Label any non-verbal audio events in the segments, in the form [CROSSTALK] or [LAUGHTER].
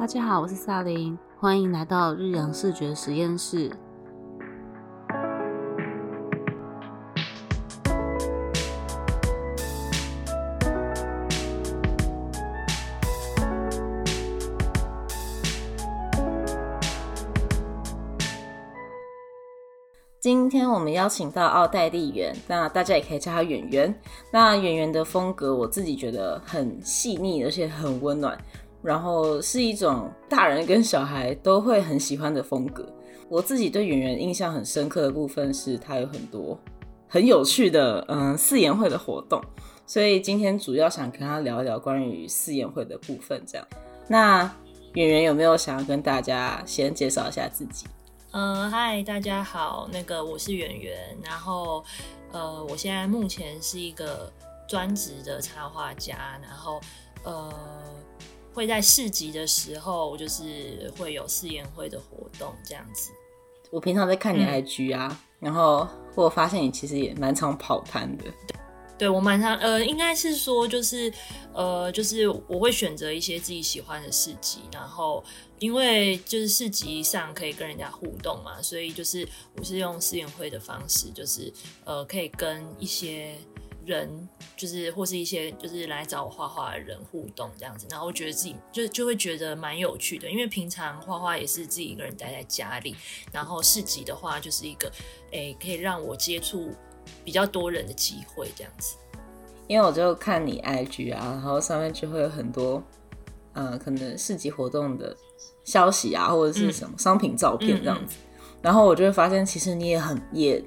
大家好，我是萨琳，欢迎来到日阳视觉实验室。今天我们邀请到奥黛丽媛，那大家也可以叫她圆圆。那圆圆的风格，我自己觉得很细腻，而且很温暖。然后是一种大人跟小孩都会很喜欢的风格。我自己对演员印象很深刻的部分是，他有很多很有趣的嗯四言会的活动。所以今天主要想跟他聊一聊关于四言会的部分。这样，那演员有没有想要跟大家先介绍一下自己？嗯，嗨，大家好，那个我是圆圆，然后呃，我现在目前是一个专职的插画家，然后呃。会在市集的时候，就是会有试验会的活动这样子。我平常在看你 IG 啊，然后我发现你其实也蛮常跑摊的。对，我蛮常呃，应该是说就是呃，就是我会选择一些自己喜欢的市集，然后因为就是市集上可以跟人家互动嘛，所以就是我是用试验会的方式，就是呃，可以跟一些。人就是或是一些就是来找我画画的人互动这样子，然后我觉得自己就就会觉得蛮有趣的，因为平常画画也是自己一个人待在家里，然后市集的话就是一个诶可以让我接触比较多人的机会这样子。因为我就看你 IG 啊，然后上面就会有很多呃可能市集活动的消息啊，或者是什么商品照片这样子，然后我就会发现其实你也很也。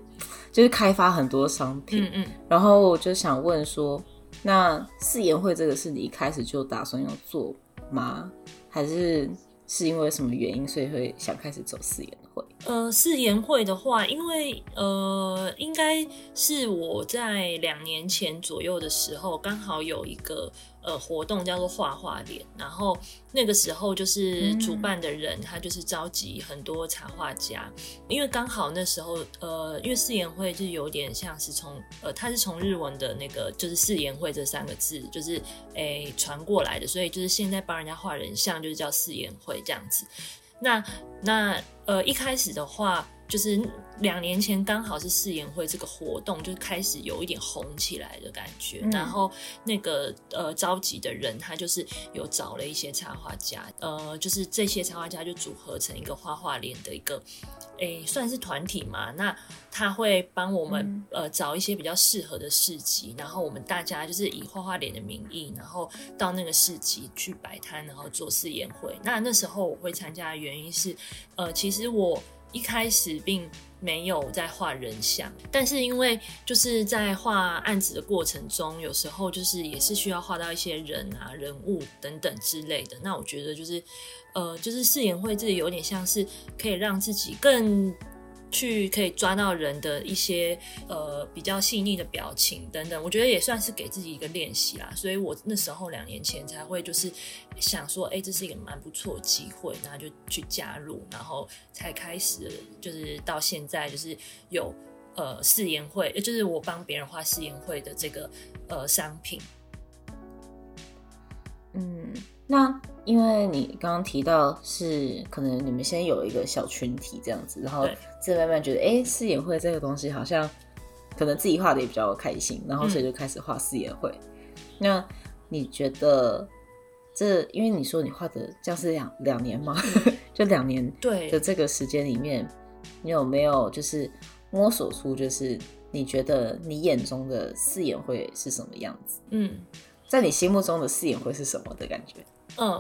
就是开发很多商品，嗯嗯，然后我就想问说，那四言会这个是你一开始就打算要做吗？还是是因为什么原因，所以会想开始走四言会？呃，四言会的话，因为呃，应该是我在两年前左右的时候，刚好有一个。呃，活动叫做画画脸，然后那个时候就是主办的人，他就是召集很多插画家，因为刚好那时候，呃，因为四言会就有点像是从，呃，他是从日文的那个就是四言会这三个字，就是诶传过来的，所以就是现在帮人家画人像，就是叫四言会这样子。那那呃一开始的话。就是两年前刚好是试演会这个活动就开始有一点红起来的感觉，然后那个呃召集的人他就是有找了一些插画家，呃，就是这些插画家就组合成一个画画脸的一个，诶算是团体嘛。那他会帮我们呃找一些比较适合的市集，然后我们大家就是以画画脸的名义，然后到那个市集去摆摊，然后做试演会。那那时候我会参加的原因是，呃，其实我。一开始并没有在画人像，但是因为就是在画案子的过程中，有时候就是也是需要画到一些人啊、人物等等之类的。那我觉得就是，呃，就是誓言会这里有点像是可以让自己更。去可以抓到人的一些呃比较细腻的表情等等，我觉得也算是给自己一个练习啦。所以我那时候两年前才会就是想说，哎，这是一个蛮不错机会，然后就去加入，然后才开始就是到现在就是有呃试言会，就是我帮别人画试言会的这个呃商品。嗯，那因为你刚刚提到是可能你们先有一个小群体这样子，然后。再慢慢觉得，哎，四眼会这个东西好像可能自己画的也比较开心，然后所以就开始画四眼会。那你觉得这，因为你说你画的这样是两两年吗？[LAUGHS] 就两年对的这个时间里面，你有没有就是摸索出，就是你觉得你眼中的四眼会是什么样子？嗯，在你心目中的誓言会是什么的感觉？嗯，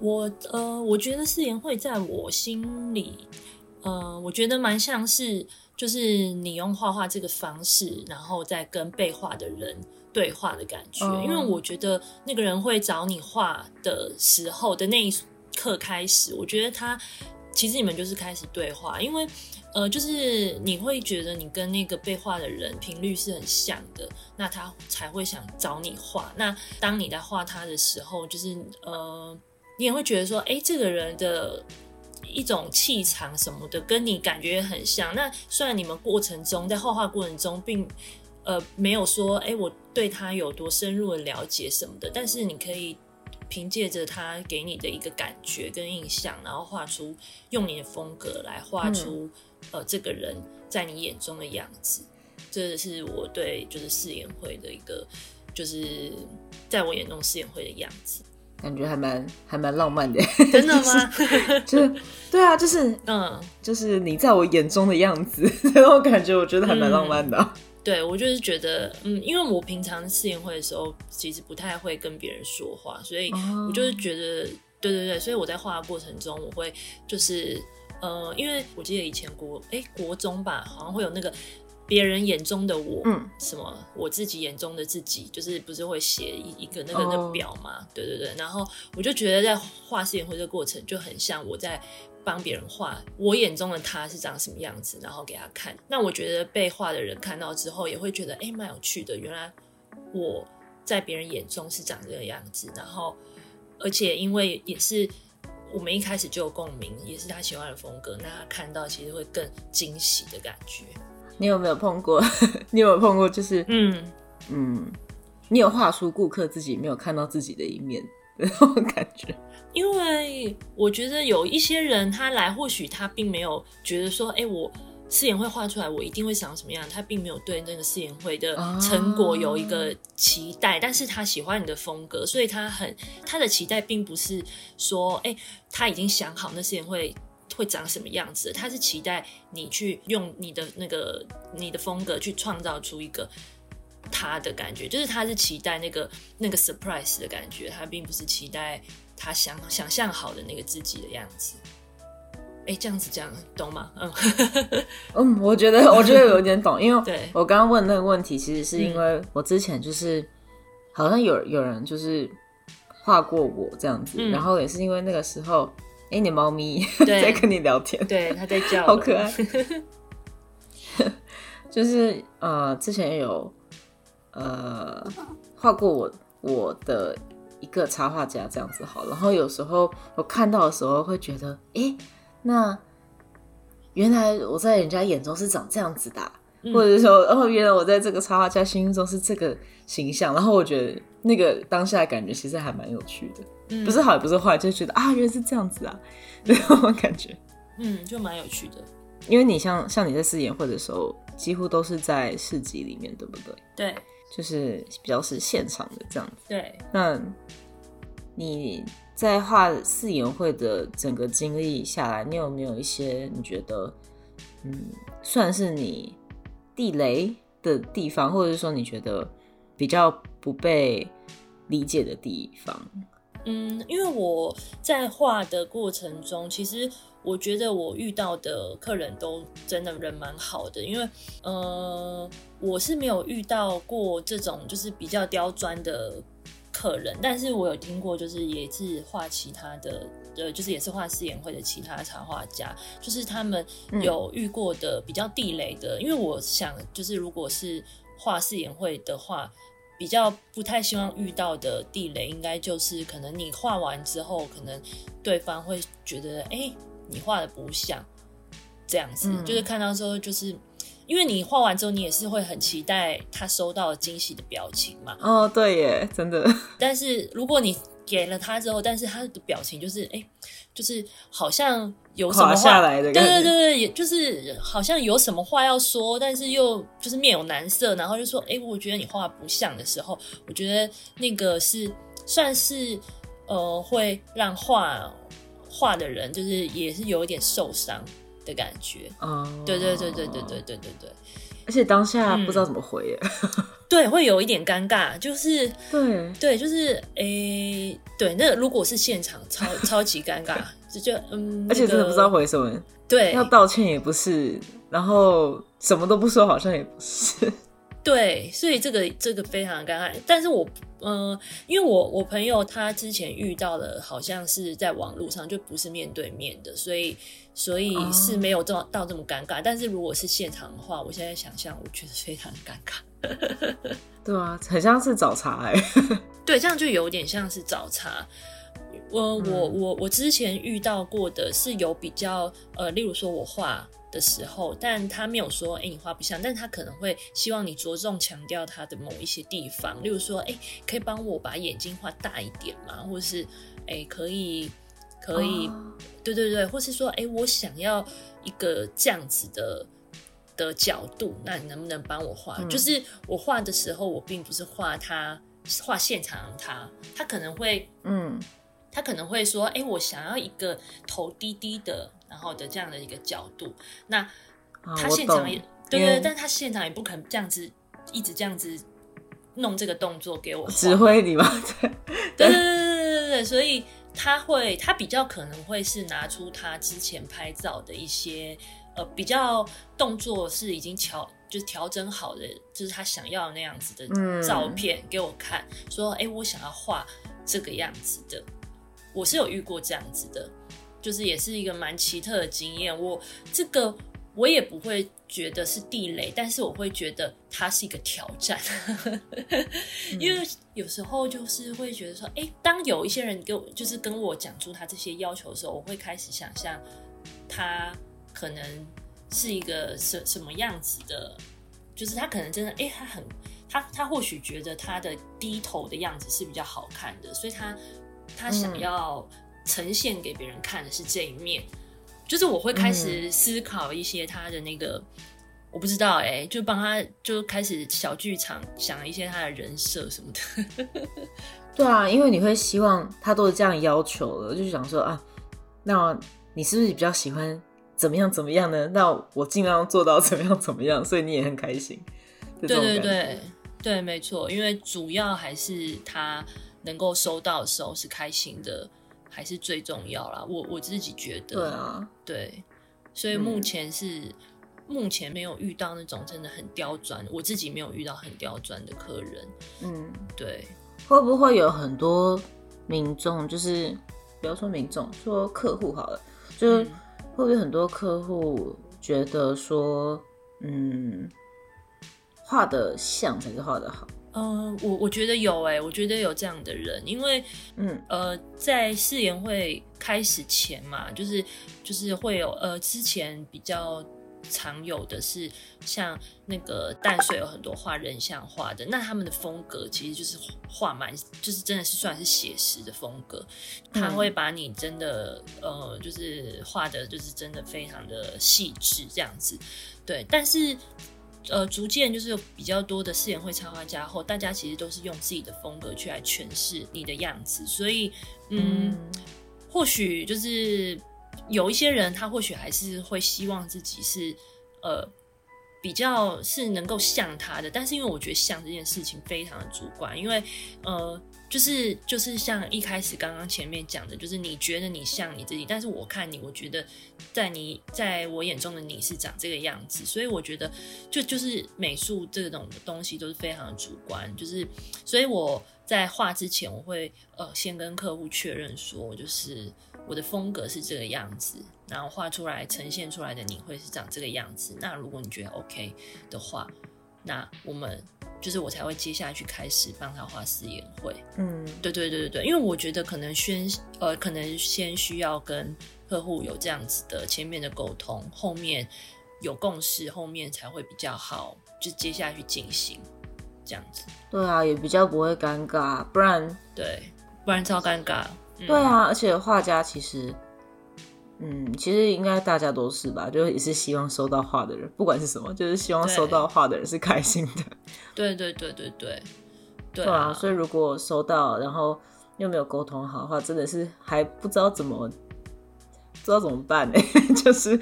我呃，我觉得誓言会在我心里。呃，我觉得蛮像是，就是你用画画这个方式，然后再跟被画的人对话的感觉。因为我觉得那个人会找你画的时候的那一刻开始，我觉得他其实你们就是开始对话。因为呃，就是你会觉得你跟那个被画的人频率是很像的，那他才会想找你画。那当你在画他的时候，就是呃，你也会觉得说，哎，这个人的。一种气场什么的，跟你感觉很像。那虽然你们过程中在画画过程中，并呃没有说，哎，我对他有多深入的了解什么的，但是你可以凭借着他给你的一个感觉跟印象，然后画出用你的风格来画出呃这个人在你眼中的样子。这是我对就是试演会的一个，就是在我眼中试演会的样子。感觉还蛮还蛮浪漫的，真的吗？[LAUGHS] 就是对啊，就是嗯，就是你在我眼中的样子，[LAUGHS] 这种感觉我觉得还蛮浪漫的。对我就是觉得，嗯，因为我平常试验会的时候，其实不太会跟别人说话，所以我就是觉得，对对对，所以我在画的过程中，我会就是呃，因为我记得以前国哎国中吧，好像会有那个。别人眼中的我，嗯，什么？我自己眼中的自己，就是不是会写一一个那个那表嘛？对对对。然后我就觉得在画试验会这个过程就很像我在帮别人画我眼中的他是长什么样子，然后给他看。那我觉得被画的人看到之后也会觉得，哎，蛮有趣的。原来我在别人眼中是长这个样子。然后，而且因为也是我们一开始就有共鸣，也是他喜欢的风格，那他看到其实会更惊喜的感觉。你有没有碰过？[LAUGHS] 你有没有碰过？就是嗯嗯，你有画出顾客自己没有看到自己的一面那种感觉？[LAUGHS] 因为我觉得有一些人他来，或许他并没有觉得说，哎，我誓言会画出来，我一定会长什么样？他并没有对那个誓言会的成果有一个期待，但是他喜欢你的风格，所以他很他的期待并不是说，哎，他已经想好那誓言会。会长什么样子？他是期待你去用你的那个你的风格去创造出一个他的感觉，就是他是期待那个那个 surprise 的感觉，他并不是期待他想想象好的那个自己的样子。哎，这样子讲懂吗？嗯 [LAUGHS] 嗯，我觉得我觉得有点懂，因为 [LAUGHS] 我刚刚问那个问题，其实是因为我之前就是好像有有人就是画过我这样子，然后也是因为那个时候。哎，你猫咪 [LAUGHS] 在跟你聊天，对，它在叫，好可爱。就是呃，之前有呃画过我我的一个插画家这样子好，然后有时候我看到的时候会觉得，哎，那原来我在人家眼中是长这样子的，或者说，哦，原来我在这个插画家心中是这个形象，然后我觉得那个当下感觉其实还蛮有趣的。不是好也不是坏，就觉得啊，原来是这样子啊，[LAUGHS] 那种感觉，嗯，就蛮有趣的。因为你像像你在试演会的时候，几乎都是在市集里面，对不对？对，就是比较是现场的这样子。对，那你在画四演会的整个经历下来，你有没有一些你觉得，嗯，算是你地雷的地方，或者是说你觉得比较不被理解的地方？嗯，因为我在画的过程中，其实我觉得我遇到的客人都真的人蛮好的，因为呃，我是没有遇到过这种就是比较刁钻的客人，但是我有听过，就是也是画其他的，呃，就是也是画誓言会的其他插画家，就是他们有遇过的比较地雷的，因为我想，就是如果是画誓言会的话。比较不太希望遇到的地雷，应该就是可能你画完之后，可能对方会觉得，哎，你画的不像这样子，就是看到之后，就是因为你画完之后，你也是会很期待他收到惊喜的表情嘛。哦，对耶，真的。但是如果你给了他之后，但是他的表情就是，哎。就是好像有什么话，对对对对，也就是好像有什么话要说，但是又就是面有难色，然后就说：“哎，我觉得你画不像的时候，我觉得那个是算是呃会让画画的人就是也是有一点受伤的感觉。”哦，对对对对对对对对对，而且当下不知道怎么回，[LAUGHS] 对，会有一点尴尬，就是对对，就是诶。对，那如果是现场，超超级尴尬，就就嗯，而且真的不知道回什么。对，要道歉也不是，然后什么都不说，好像也不是。对，所以这个这个非常尴尬。但是我嗯，因为我我朋友他之前遇到的，好像是在网络上，就不是面对面的，所以所以是没有这么到这么尴尬。但是如果是现场的话，我现在想象，我觉得非常尴尬。[LAUGHS] 对啊，很像是找茬哎。[LAUGHS] 对，这样就有点像是找茬。我我我我之前遇到过的是有比较呃，例如说我画的时候，但他没有说，哎，你画不像，但他可能会希望你着重强调他的某一些地方，例如说，哎，可以帮我把眼睛画大一点吗？或者是，哎，可以，可以，对对对，或是说，哎，我想要一个这样子的的角度，那你能不能帮我画？就是我画的时候，我并不是画他画现场他，他可能会，嗯。他可能会说：“哎，我想要一个头低低的，然后的这样的一个角度。那他现场也对对，但他现场也不可能这样子一直这样子弄这个动作给我指挥你吗？[LAUGHS] 对对对对对对对，所以他会，他比较可能会是拿出他之前拍照的一些呃比较动作是已经调就是调整好的，就是他想要那样子的照片给我看，说：哎，我想要画这个样子的。”我是有遇过这样子的，就是也是一个蛮奇特的经验。我这个我也不会觉得是地雷，但是我会觉得它是一个挑战，[LAUGHS] 因为有时候就是会觉得说，哎，当有一些人跟我就是跟我讲出他这些要求的时候，我会开始想象他可能是一个什什么样子的，就是他可能真的，哎，他很他他或许觉得他的低头的样子是比较好看的，所以他。他想要呈现给别人看的是这一面，就是我会开始思考一些他的那个，我不知道哎，就帮他就开始小剧场想一些他的人设什么的。[LAUGHS] 对啊，因为你会希望他都是这样要求的，就是想说啊，那你是不是比较喜欢怎么样怎么样呢？那我尽量做到怎么样怎么样，所以你也很开心。对对对对，没错，因为主要还是他。能够收到的时候是开心的，还是最重要啦。我我自己觉得，对啊，对，所以目前是目前没有遇到那种真的很刁钻，我自己没有遇到很刁钻的客人。嗯，对，会不会有很多民众，就是不要说民众，说客户好了，就是会不会很多客户觉得说，嗯，画的像才是画的好？嗯，我我觉得有哎，我觉得有这样的人，因为嗯。呃，在誓言会开始前嘛，就是就是会有呃，之前比较常有的是像那个淡水有很多画人像画的，那他们的风格其实就是画蛮，就是真的是算是写实的风格，他会把你真的呃，就是画的就是真的非常的细致这样子，对，但是。呃，逐渐就是有比较多的饰演会插画家后，大家其实都是用自己的风格去来诠释你的样子，所以，嗯，或许就是有一些人，他或许还是会希望自己是呃比较是能够像他的，但是因为我觉得像这件事情非常的主观，因为呃。就是就是像一开始刚刚前面讲的，就是你觉得你像你自己，但是我看你，我觉得在你在我眼中的你是长这个样子，所以我觉得就就是美术这种东西都是非常的主观，就是所以我在画之前，我会呃先跟客户确认说，就是我的风格是这个样子，然后画出来呈现出来的你会是长这个样子。那如果你觉得 OK 的话，那我们。就是我才会接下去开始帮他画誓言会，嗯，对对对对对，因为我觉得可能先呃，可能先需要跟客户有这样子的前面的沟通，后面有共识，后面才会比较好，就接下去进行这样子。对啊，也比较不会尴尬，不然对，不然超尴尬。对啊，而且画家其实。嗯，其实应该大家都是吧，就也是希望收到画的人，不管是什么，就是希望收到画的人是开心的。对对对对对，对啊。所以如果收到，然后又没有沟通好的话，真的是还不知道怎么，不知道怎么办呢？[LAUGHS] 就是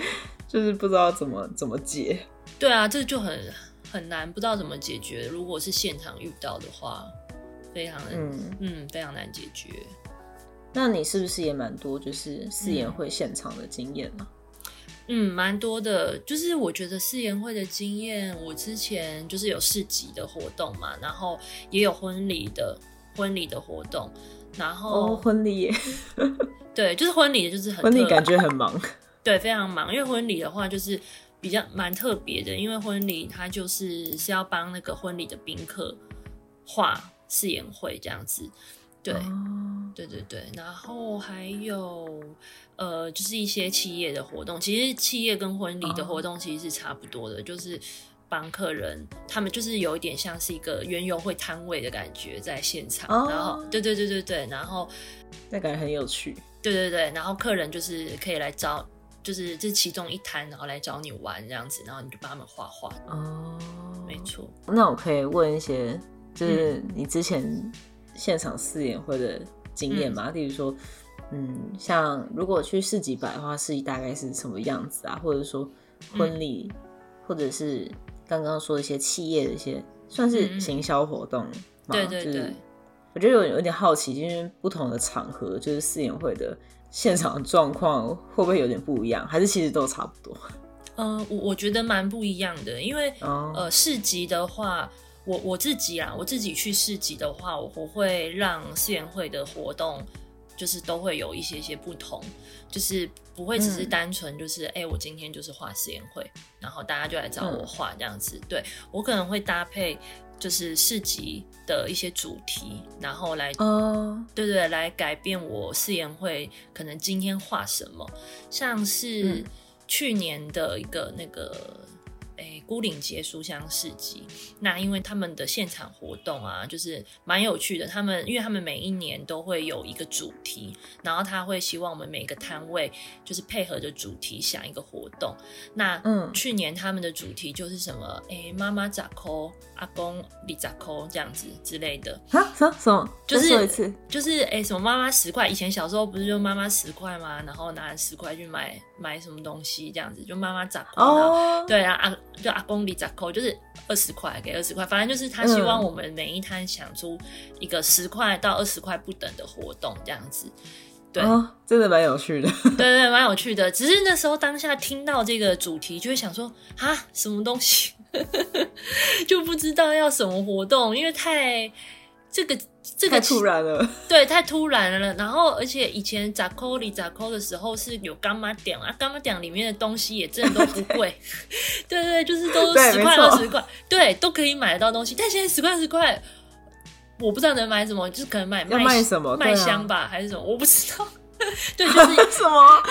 就是不知道怎么怎么解。对啊，这就很很难，不知道怎么解决。如果是现场遇到的话，非常嗯嗯非常难解决。那你是不是也蛮多就是试言会现场的经验呢？嗯，蛮多的。就是我觉得试言会的经验，我之前就是有市集的活动嘛，然后也有婚礼的婚礼的活动，然后婚礼，[LAUGHS] 对，就是婚礼，就是很婚礼感觉很忙，对，非常忙。因为婚礼的话，就是比较蛮特别的，因为婚礼它就是是要帮那个婚礼的宾客画誓言会这样子。对，对对对对，然后还有呃，就是一些企业的活动，其实企业跟婚礼的活动其实是差不多的，就是帮客人他们就是有一点像是一个园游会摊位的感觉在现场，然后对对对对对，然后那感觉很有趣，对对对，然后客人就是可以来找，就是这其中一摊，然后来找你玩这样子，然后你就帮他们画画。哦，没错。那我可以问一些，就是你之前现场试演会的。经验嘛，例如说，嗯，像如果去市集摆的话，市集大概是什么样子啊？或者说婚礼，或者是刚刚说一些企业的一些算是行销活动嘛？对对对。我觉得有有点好奇，因为不同的场合，就是试演会的现场状况会不会有点不一样？还是其实都差不多？嗯，我我觉得蛮不一样的，因为呃，市集的话。我我自己啊，我自己去市集的话，我我会让试演会的活动，就是都会有一些些不同，就是不会只是单纯就是哎，我今天就是画试演会，然后大家就来找我画这样子。对我可能会搭配就是市集的一些主题，然后来哦，对对，来改变我试演会可能今天画什么，像是去年的一个那个。诶，孤岭街书香市集，那因为他们的现场活动啊，就是蛮有趣的。他们因为他们每一年都会有一个主题，然后他会希望我们每个摊位就是配合着主题想一个活动。那嗯，去年他们的主题就是什么？诶，妈妈咋扣，阿公你咋扣这样子之类的啊？什什么？就是就是诶，什么妈妈十块？以前小时候不是就妈妈十块吗？然后拿十块去买买什么东西这样子，就妈妈咋扣？哦，对啊啊。就阿公里扎扣，就是二十块给二十块，反正就是他希望我们每一摊想出一个十块到二十块不等的活动这样子，对，真的蛮有趣的，[LAUGHS] 对对，蛮有趣的。只是那时候当下听到这个主题，就会想说啊，什么东西，[LAUGHS] 就不知道要什么活动，因为太。这个这个太突然了，[LAUGHS] 对，太突然了。然后，而且以前扎扣里扎扣的时候是有干妈点啊，干妈点里面的东西也真的都不贵，[LAUGHS] 对对对，就是都十块二十块，对，都可以买得到东西。但现在十块二十块，我不知道能买什么，就是可能买卖什么麦香吧，还是什么，我不知道。[LAUGHS] 对，就是 [LAUGHS] 什么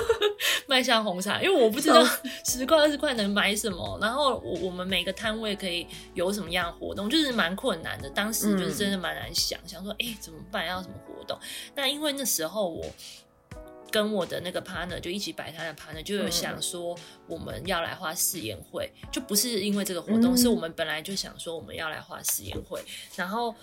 [LAUGHS] 麦香红茶，因为我不知道十块二十块能买什么。然后我我们每个摊位可以有什么样活动，就是蛮困难的。当时就是真的蛮难想，想说哎怎么办？要什么活动？那因为那时候我跟我的那个 partner 就一起摆摊的 partner 就有想说我们要来画试验会，就不是因为这个活动，是我们本来就想说我们要来画试验会，然后。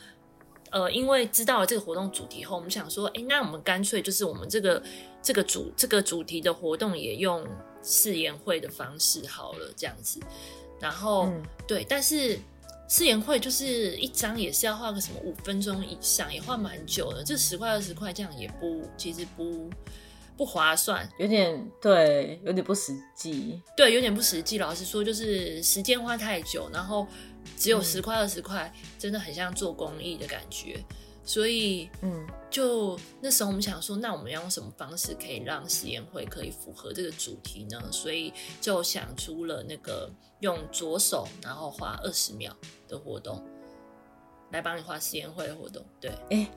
呃，因为知道了这个活动主题后，我们想说，哎，那我们干脆就是我们这个这个主这个主题的活动也用誓言会的方式好了，这样子。然后对，但是誓言会就是一张也是要画个什么五分钟以上，也画蛮久的，这十块二十块这样也不其实不不划算，有点对，有点不实际，对，有点不实际。老实说，就是时间花太久，然后。只有十块二十块，真的很像做公益的感觉，所以，嗯，就那时候我们想说，那我们要用什么方式可以让实验会可以符合这个主题呢？所以就想出了那个用左手然后画二十秒的活动，来帮你画实验会的活动。对，哎，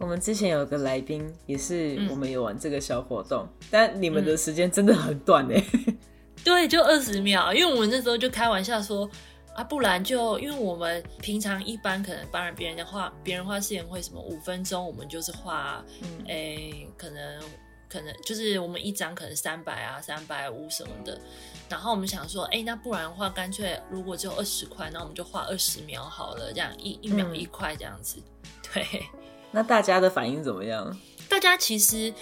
我们之前有个来宾也是我们有玩这个小活动，但你们的时间真的很短哎，[LAUGHS] 对，就二十秒，因为我们那时候就开玩笑说。啊，不然就因为我们平常一般可能帮人别人的画，别人画四言会什么五分钟，我们就是画，诶，可能可能就是我们一张可能三百啊，三百五什么的。然后我们想说，哎，那不然的话，干脆如果只有二十块，那我们就画二十秒好了，这样一一秒一块这样子。对，[LAUGHS] 那大家的反应怎么样？大家其实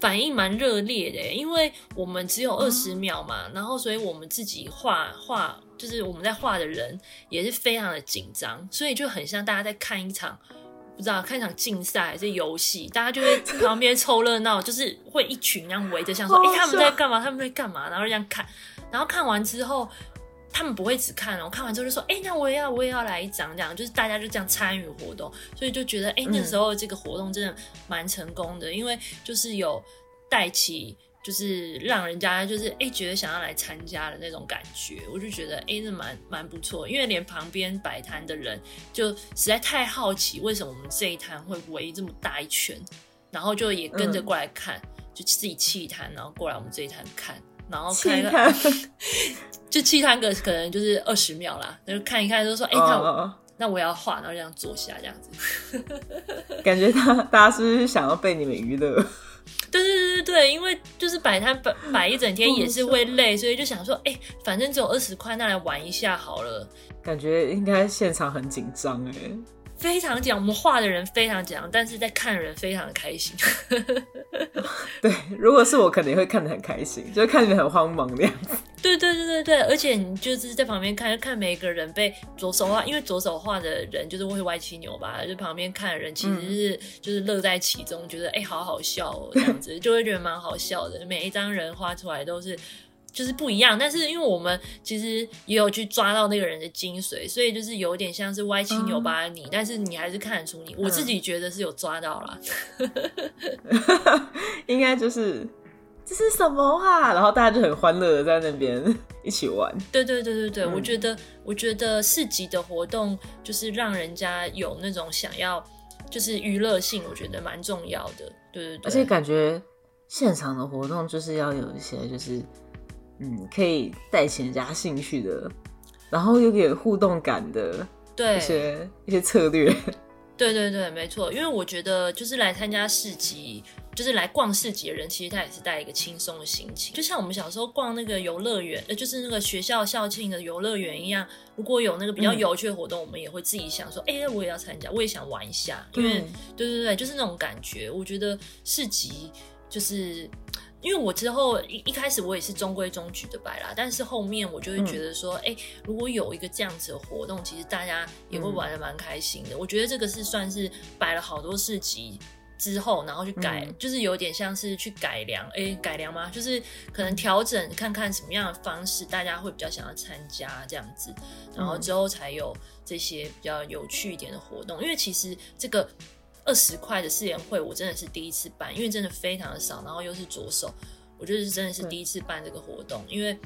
反应蛮热烈的，因为我们只有二十秒嘛，然后所以我们自己画画。就是我们在画的人也是非常的紧张，所以就很像大家在看一场不知道看一场竞赛还是游戏，大家就会旁边凑热闹，就是会一群这样围着，像说哎他们在干嘛？他们在干嘛？然后这样看，然后看完之后，他们不会只看哦，看完之后就说哎那我也要我也要来一张这样，就是大家就这样参与活动，所以就觉得哎那时候这个活动真的蛮成功的，因为就是有带起。就是让人家就是哎、觉得想要来参加的那种感觉，我就觉得哎、那蛮蛮不错，因为连旁边摆摊的人就实在太好奇，为什么我们这一摊会围这么大一圈，然后就也跟着嗯过来看，就自己弃摊，然后过来我们这一摊看，然后气看一看，[LAUGHS] 就弃摊个可能就是二十秒啦，就看一看，就说哎、那我、哦，那我要画，然后这样坐下这样子。[LAUGHS] 感觉大大家是不是想要被你们娱乐？对对对对对，因为就是摆摊摆摆一整天也是会累，所以就想说，哎、反正只有二十块，那来玩一下好了。感觉应该现场很紧张哎。非常讲，我们画的人非常讲，但是在看的人非常的开心。[LAUGHS] 对，如果是我，肯定会看得很开心，就是看起来很慌忙的样子。对对对对对，而且你就是在旁边看，看每个人被左手画，因为左手画的人就是会歪七扭八，就旁边看的人其实是、就是乐在其中，觉得哎、好好笑哦，这样子就会觉得蛮好笑的。每一张人画出来都是。就是不一样，但是因为我们其实也有去抓到那个人的精髓，所以就是有点像是歪七扭八的你，但是你还是看得出你。我自己觉得是有抓到啦。[LAUGHS] 应该就是这是什么啊？然后大家就很欢乐的在那边一起玩。对对对对对，嗯我觉得我觉得市集的活动就是让人家有那种想要就是娱乐性，我觉得蛮重要的。对对对，而且感觉现场的活动就是要有一些就是嗯可以带起人家兴趣的，然后有点互动感的对一些一些策略。[LAUGHS] 对对对，没错，因为我觉得就是来参加市集，就是来逛市集的人，其实他也是带一个轻松的心情，就像我们小时候逛那个游乐园，呃，就是那个学校校庆的游乐园一样。如果有那个比较嗯有趣的活动，我们也会自己想说，哎、我也要参加，我也想玩一下，因为对对对，就是那种感觉。我觉得市集就是。因为我之后一一开始我也是中规中矩的摆啦，但是后面我就会觉得说，哎、如果有一个这样子的活动，其实大家也会玩的蛮开心的。我觉得这个是算是摆了好多市集之后，然后去改，嗯就是有点像是去改良，哎、改良吗？就是可能调整看看什么样的方式大家会比较想要参加这样子，然后之后才有这些比较有趣一点的活动。因为其实这个二十块的试演会，我真的是第一次办，因为真的非常的少，然后又是左手，我觉得是真的是第一次办这个活动，因为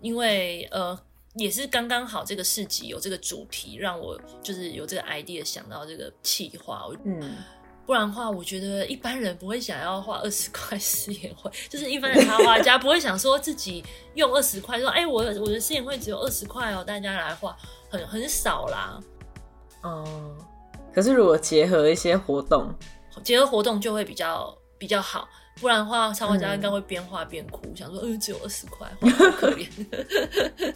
因为呃。也是刚刚好，这个市集有这个主题，让我就是有这个 idea 想到这个企划。我嗯，不然的话，我觉得一般人不会想要花二十块 [LAUGHS] 试演会，就是一般人插画家不会想说自己用二十块说，哎、我我的试演会只有二十块哦，大家来画，很很少啦。哦。可是如果结合一些活动，结合活动就会比较比较好，不然的话，插画家嗯应该会边画边哭，想说，嗯、只有二十块，好可怜。[LAUGHS]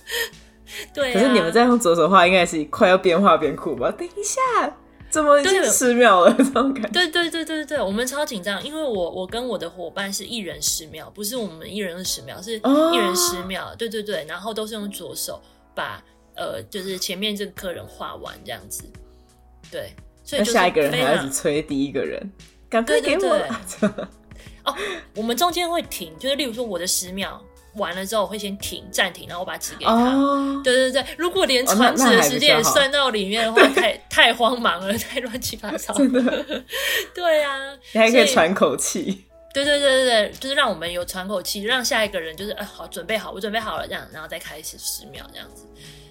对、啊，可是你们在用左手画，应该是快要边画边哭吧？等一下，怎么已经对十秒了？这种感觉。对对对对对，我们超紧张，因为我我跟我的伙伴是一人十秒，不是我们一人二十秒，是哦一人十秒。对对对，然后都是用左手把呃，就是前面这个客人画完这样子。对，所以就下一个人还非常要一直催第一个人，赶快给对对我！[LAUGHS] 我们中间会停，就是例如说我的十秒完了之后，我会先停暂停，然后我把纸给他。哦，对对对，如果连传纸的时间也算到里面的话，太太慌忙了，太乱七八糟。[LAUGHS] 真的，[LAUGHS] 对啊，你还可以喘口气。对对对对对，就是让我们有喘口气，让下一个人就是哎好准备好，我准备好了这样，然后再开始十秒这样子。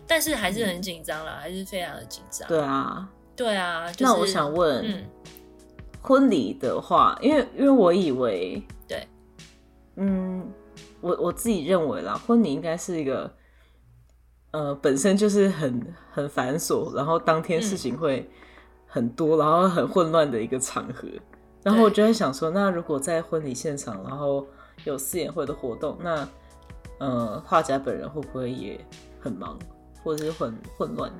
但是还是很紧张啦，还是非常的紧张。对啊，对啊，就是、那我想问，嗯，婚礼的话，因为因为我以为，对，嗯，我我自己认为啦，婚礼应该是一个，呃，本身就是很很繁琐，然后当天事情会很多，然后很混乱的一个场合。然后我就在想说，那如果在婚礼现场，然后有四演会的活动，那呃，画家本人会不会也很忙，或者是很混乱？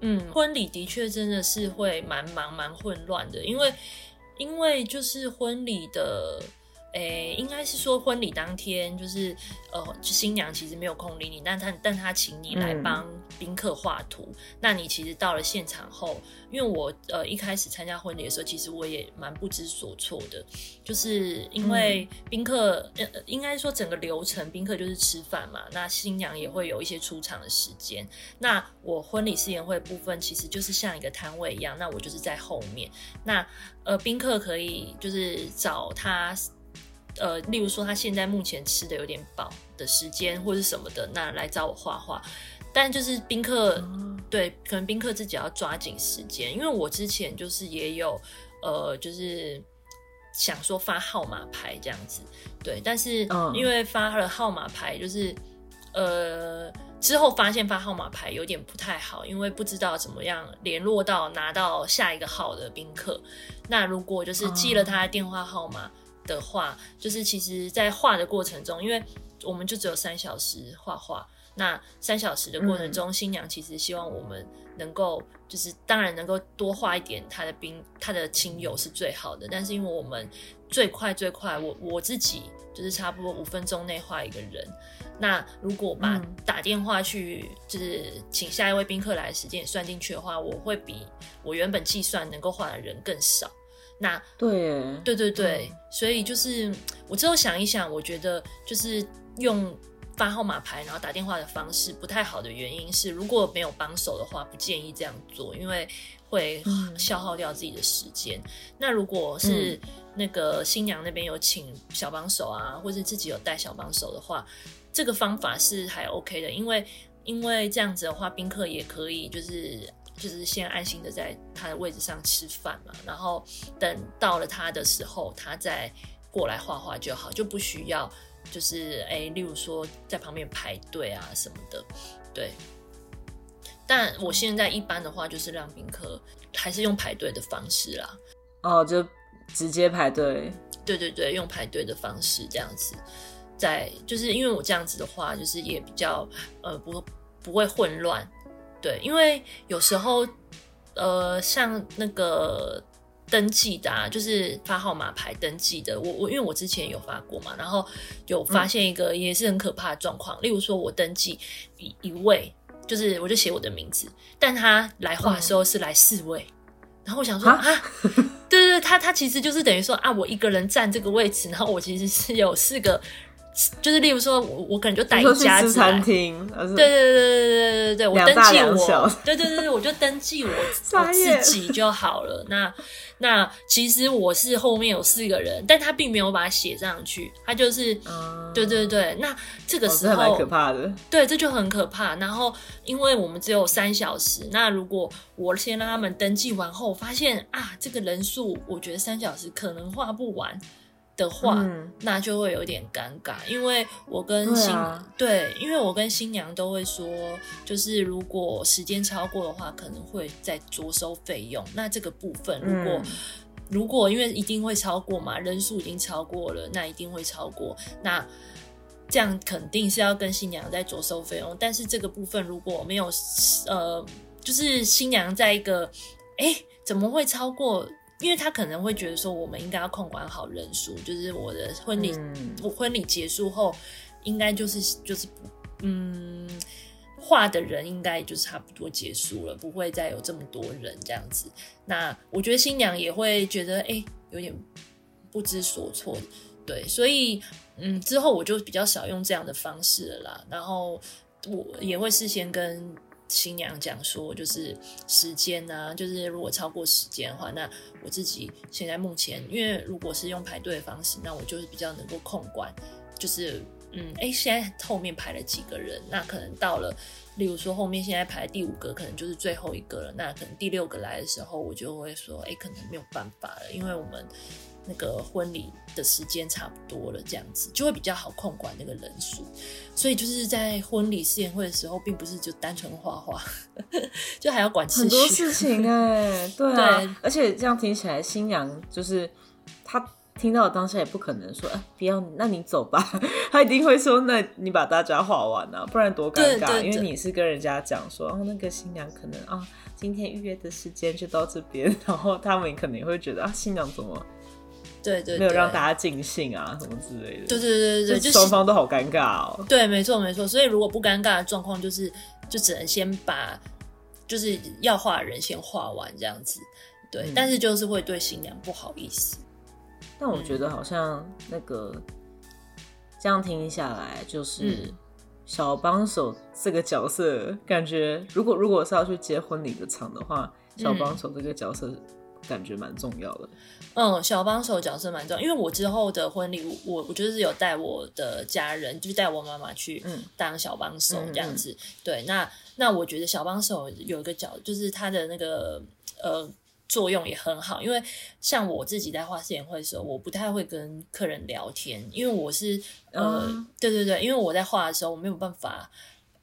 嗯，婚礼的确真的是会蛮忙蛮混乱的，因为因为就是婚礼的，诶、应该是说婚礼当天就是呃，新娘其实没有空理你，但她但她请你来嗯帮宾客画图。那你其实到了现场后，因为我呃一开始参加婚礼的时候，其实我也蛮不知所措的，就是因为宾客、应该说整个流程，宾客就是吃饭嘛，那新娘也会有一些出场的时间。那我婚礼誓言会部分其实就是像一个摊位一样，那我就是在后面。那呃，宾客可以就是找他呃，例如说他现在目前吃的有点饱的时间或者什么的，那来找我画画。但就是宾客，对，可能宾客自己要抓紧时间，因为我之前就是也有，呃，就是想说发号码牌这样子，对，但是因为发了号码牌，就是呃之后发现发号码牌有点不太好，因为不知道怎么样联络到拿到下一个号的宾客。那如果就是记了他的电话号码的话，就是其实在画的过程中，因为我们就只有三小时画画。那三小时的过程中，新娘其实希望我们能够，就是当然能够多画一点她的宾，她的亲友是最好的。但是因为我们最快最快，我我自己就是差不多五分钟内画一个人。那如果把打电话去，就是请下一位宾客来的时间也算进去的话，我会比我原本计算能够画的人更少。那对，对对对，所以就是我之后想一想，我觉得就是用。发号码牌，然后打电话的方式不太好的原因是，如果没有帮手的话，不建议这样做，因为会消耗掉自己的时间。那如果是那个新娘那边有请小帮手啊，或者自己有带小帮手的话，这个方法是还 OK 的，因为因为这样子的话，宾客也可以就是就是先安心的在他的位置上吃饭嘛，然后等到了他的时候，他再过来画画就好，就不需要。就是哎，例如说在旁边排队啊什么的，对。但我现在一般的话，就是让宾客还是用排队的方式啦。哦，就直接排队。对对对，用排队的方式这样子，在就是因为我这样子的话，就是也比较呃不不会混乱。对，因为有时候呃像那个。登记的啊，就是发号码牌登记的。我我因为我之前有发过嘛，然后有发现一个也是很可怕的状况。例如说，我登记一一位，就是我就写我的名字，但他来画的时候是来四位，然后我想说啊，对对对，他他其实就是等于说啊，我一个人占这个位置，然后我其实是有四个。就是例如说我我可能就带一家子餐厅，对对对对对对对我登记我，对对对对，我就登记我我自己就好了。那那其实我是后面有四个人，但他并没有把它写上去，他就是，对对对，那这个时候、哦、可怕的，对，这就很可怕。然后因为我们只有三小时，那如果我先让他们登记完后，发现啊，这个人数我觉得三小时可能画不完，的话，那就会有点尴尬，因为我跟新对，因为我跟新娘都会说，就是如果时间超过的话，可能会再着收费用。那这个部分，如果如果因为一定会超过嘛，人数已经超过了，那一定会超过。那这样肯定是要跟新娘再着收费用。但是这个部分如果没有，呃，就是新娘在一个，哎，怎么会超过？因为他可能会觉得说，我们应该要控管好人数，就是我的婚礼，我婚礼结束后，应该就是就是嗯，画的人应该就差不多结束了，不会再有这么多人这样子。那我觉得新娘也会觉得哎，有点不知所措，对，所以嗯，之后我就比较少用这样的方式了啦。然后我也会事先跟。新娘讲说，就是时间呢，就是如果超过时间的话，那我自己现在目前，因为如果是用排队的方式，那我就是比较能够控管，就是嗯，哎，现在后面排了几个人，那可能到了，例如说后面现在排第五个，可能就是最后一个了，那可能第六个来的时候，我就会说，哎，可能没有办法了，因为我们。那个婚礼的时间差不多了，这样子就会比较好控管那个人数。所以就是在婚礼试宴会的时候，并不是就单纯画画，[LAUGHS] 就还要管很多事情哎。[LAUGHS] 对啊，而且这样听起来，新娘就是她听到当下也不可能说，哎，不要，那你走吧。她一定会说，那你把大家画完啊，不然多尴尬。因为你是跟人家讲说，哦，那个新娘可能啊，今天预约的时间就到这边，[LAUGHS] 然后他们可能也会觉得啊，新娘怎么？对对，没有让大家尽兴啊，什么之类的。对对对对就双方都好尴尬哦。对，没错没错。所以如果不尴尬的状况，就是就只能先把就是要画的人先画完这样子。对，但是就是会对新娘不好意思。但我觉得好像那个这样听下来，就是小帮手这个角色，感觉如果如果是要去接婚礼的场的话，小帮手这个角色。感觉蛮重要的。嗯，小帮手角色蛮重要，因为我之后的婚礼，我我就是有带我的家人，就是带我妈妈去当小帮手这样子。对，那那我觉得小帮手有一个角，就是他的那个呃作用也很好，因为像我自己在画誓言会的时候，我不太会跟客人聊天，因为我是呃，对对对，因为我在画的时候，我没有办法。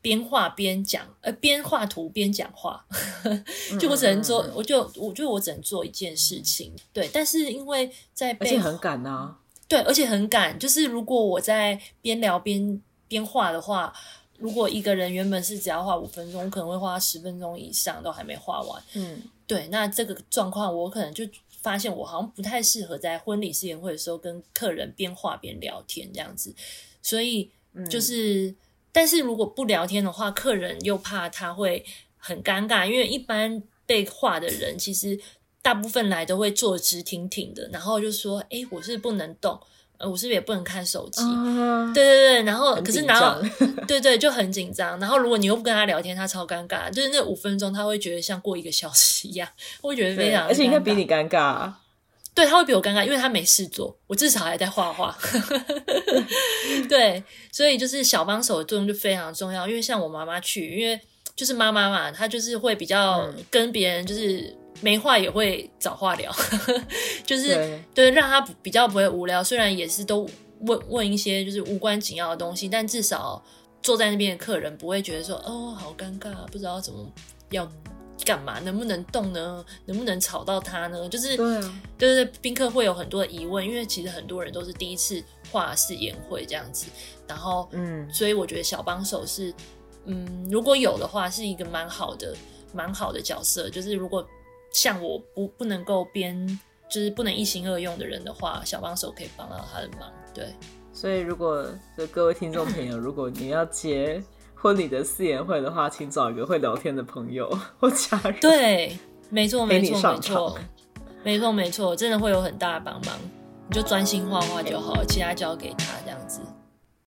边画边讲，呃，边画图边讲话，[LAUGHS] 就我只能做，我就我觉得我只能做一件事情，对。但是因为在而且很赶啊，对，而且很赶。就是如果我在边聊边边画的话，如果一个人原本是只要画五分钟，我可能会花十分钟以上都还没画完。嗯，对。那这个状况，我可能就发现我好像不太适合在婚礼试验会的时候跟客人边画边聊天这样子，所以就是。但是如果不聊天的话，客人又怕他会很尴尬，因为一般被画的人其实大部分来都会坐直挺挺的，然后就说：“哎，我是不能动，呃，我是不是也不能看手机？”对对对，然后可是然后 [LAUGHS] 对对就很紧张，然后如果你又不跟他聊天，他超尴尬，就是那五分钟他会觉得像过一个小时一样，会觉得非常，而且应该比你尴尬。对他会比我尴尬，因为他没事做，我至少还在画画。[LAUGHS] 对，所以就是小帮手的作用就非常重要。因为像我妈妈去，因为就是妈妈嘛，她就是会比较跟别人就是没话也会找话聊，[LAUGHS] 就是对让她比较不会无聊。虽然也是都问问一些就是无关紧要的东西，但至少坐在那边的客人不会觉得说哦好尴尬，不知道怎么要。干嘛？能不能动呢？能不能吵到他呢？就是对对对，宾客会有很多的疑问，因为其实很多人都是第一次画誓言会这样子，然后嗯，所以我觉得小帮手是嗯，如果有的话，是一个蛮好的蛮好的角色。就是如果像我不不能够编，就是不能一心二用的人的话，小帮手可以帮到他的忙。对，所以如果就各位听众朋友，[LAUGHS] 如果你要接。婚礼的誓言会的话，请找一个会聊天的朋友 [LAUGHS] 或家人。对，没错，没错，没错，没错，没错，真的会有很大的帮忙。你就专心画画就好，其他交给他这样子。